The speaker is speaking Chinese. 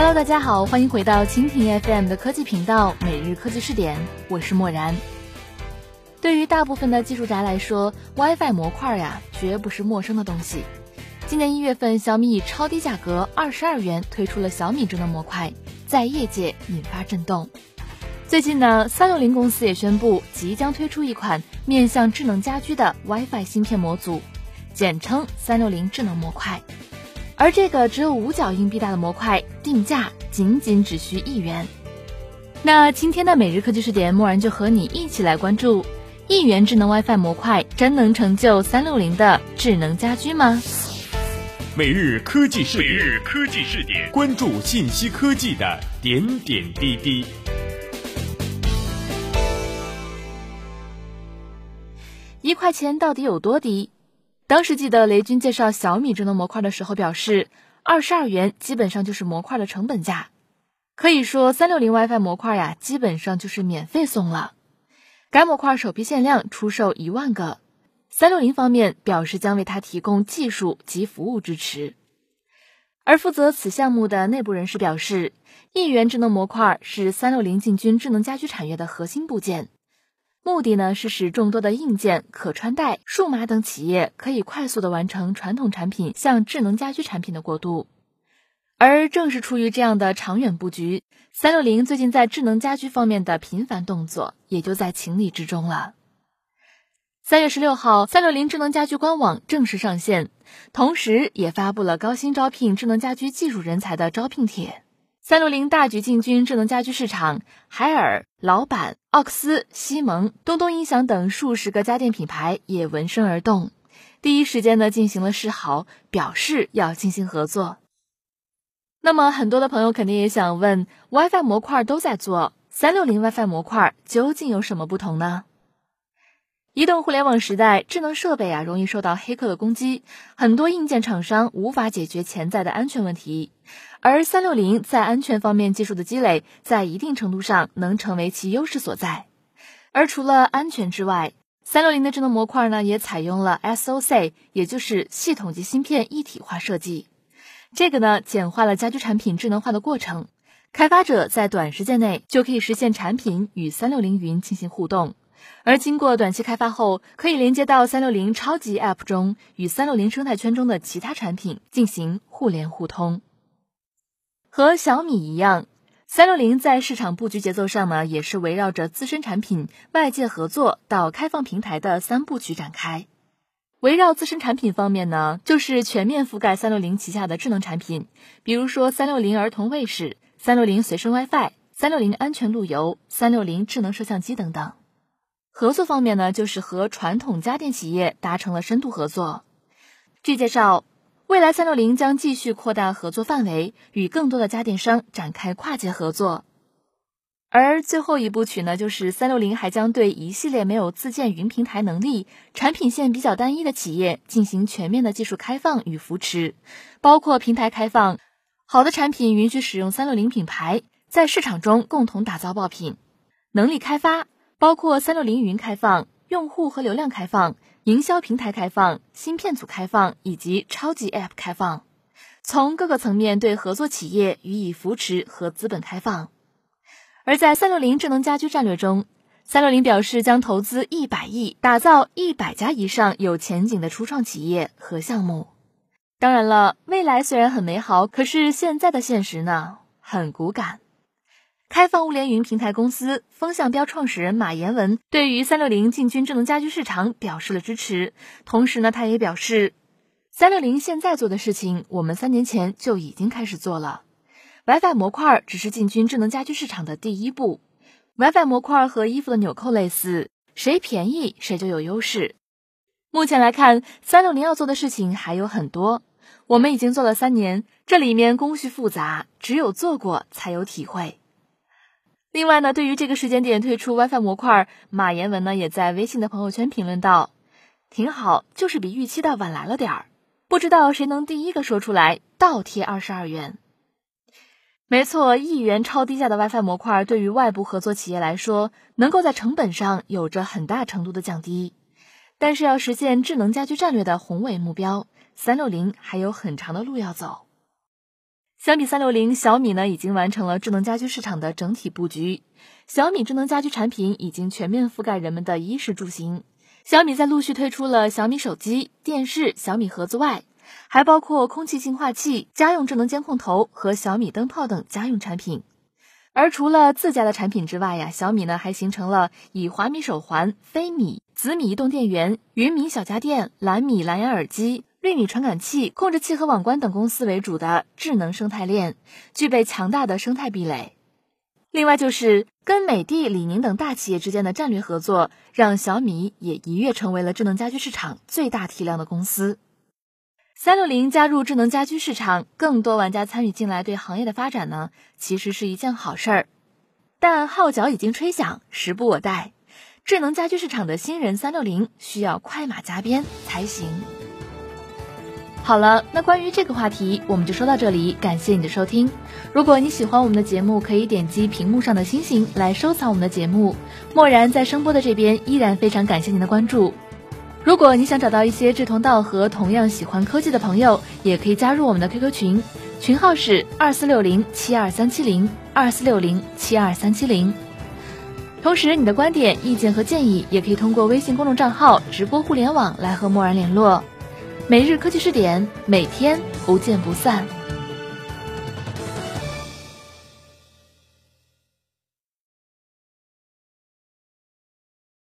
Hello，大家好，欢迎回到蜻蜓 FM 的科技频道，每日科技视点，我是漠然。对于大部分的技术宅来说，WiFi 模块呀，绝不是陌生的东西。今年一月份，小米以超低价格二十二元推出了小米智能模块，在业界引发震动。最近呢，三六零公司也宣布即将推出一款面向智能家居的 WiFi 芯片模组，简称三六零智能模块。而这个只有五角硬币大的模块，定价仅仅只需一元。那今天的每日科技视点，默然就和你一起来关注：一元智能 WiFi 模块真能成就三六零的智能家居吗？每日科技视点，每日科技视点，关注信息科技的点点滴滴。一块钱到底有多低？当时记得雷军介绍小米智能模块的时候表示，二十二元基本上就是模块的成本价，可以说三六零 WiFi 模块呀，基本上就是免费送了。该模块首批限量出售一万个，三六零方面表示将为它提供技术及服务支持。而负责此项目的内部人士表示，一元智能模块是三六零进军智能家居产业的核心部件。目的呢是使众多的硬件、可穿戴、数码等企业可以快速的完成传统产品向智能家居产品的过渡，而正是出于这样的长远布局，三六零最近在智能家居方面的频繁动作也就在情理之中了。三月十六号，三六零智能家居官网正式上线，同时也发布了高薪招聘智能家居技术人才的招聘帖。三六零大举进军智能家居市场，海尔、老板、奥克斯、西蒙、东东音响等数十个家电品牌也闻声而动，第一时间呢进行了示好，表示要进行合作。那么很多的朋友肯定也想问，WiFi 模块都在做，三六零 WiFi 模块究竟有什么不同呢？移动互联网时代，智能设备啊容易受到黑客的攻击，很多硬件厂商无法解决潜在的安全问题。而三六零在安全方面技术的积累，在一定程度上能成为其优势所在。而除了安全之外，三六零的智能模块呢也采用了 SOC，也就是系统及芯片一体化设计。这个呢简化了家居产品智能化的过程，开发者在短时间内就可以实现产品与三六零云进行互动。而经过短期开发后，可以连接到三六零超级 App 中，与三六零生态圈中的其他产品进行互联互通。和小米一样，三六零在市场布局节奏上呢，也是围绕着自身产品、外界合作到开放平台的三部曲展开。围绕自身产品方面呢，就是全面覆盖三六零旗下的智能产品，比如说三六零儿童卫士、三六零随身 WiFi、三六零安全路由、三六零智能摄像机等等。合作方面呢，就是和传统家电企业达成了深度合作。据介绍，未来三六零将继续扩大合作范围，与更多的家电商展开跨界合作。而最后一部曲呢，就是三六零还将对一系列没有自建云平台能力、产品线比较单一的企业进行全面的技术开放与扶持，包括平台开放，好的产品允许使用三六零品牌，在市场中共同打造爆品，能力开发。包括三六零云开放、用户和流量开放、营销平台开放、芯片组开放以及超级 App 开放，从各个层面对合作企业予以扶持和资本开放。而在三六零智能家居战略中，三六零表示将投资一百亿，打造一百家以上有前景的初创企业和项目。当然了，未来虽然很美好，可是现在的现实呢，很骨感。开放物联云平台公司风向标创始人马延文对于三六零进军智能家居市场表示了支持。同时呢，他也表示，三六零现在做的事情，我们三年前就已经开始做了。WiFi 模块只是进军智能家居市场的第一步。WiFi 模块和衣服的纽扣类似，谁便宜谁就有优势。目前来看，三六零要做的事情还有很多。我们已经做了三年，这里面工序复杂，只有做过才有体会。另外呢，对于这个时间点推出 WiFi 模块，马岩文呢也在微信的朋友圈评论道：“挺好，就是比预期的晚来了点儿。不知道谁能第一个说出来，倒贴二十二元。”没错，一元超低价的 WiFi 模块，对于外部合作企业来说，能够在成本上有着很大程度的降低。但是要实现智能家居战略的宏伟目标，三六零还有很长的路要走。小米三六零，小米呢已经完成了智能家居市场的整体布局。小米智能家居产品已经全面覆盖人们的衣食住行。小米在陆续推出了小米手机、电视、小米盒子外，还包括空气净化器、家用智能监控头和小米灯泡等家用产品。而除了自家的产品之外呀，小米呢还形成了以华米手环、飞米、紫米移动电源、云米小家电、蓝米蓝牙耳机。绿米传感器、控制器和网关等公司为主的智能生态链，具备强大的生态壁垒。另外，就是跟美的、李宁等大企业之间的战略合作，让小米也一跃成为了智能家居市场最大体量的公司。三六零加入智能家居市场，更多玩家参与进来，对行业的发展呢，其实是一件好事儿。但号角已经吹响，时不我待，智能家居市场的新人三六零需要快马加鞭才行。好了，那关于这个话题，我们就说到这里。感谢你的收听。如果你喜欢我们的节目，可以点击屏幕上的星星来收藏我们的节目。漠然在声波的这边依然非常感谢您的关注。如果你想找到一些志同道合、同样喜欢科技的朋友，也可以加入我们的 QQ 群，群号是二四六零七二三七零二四六零七二三七零。同时，你的观点、意见和建议也可以通过微信公众账号“直播互联网”来和漠然联络。每日科技试点，每天不见不散。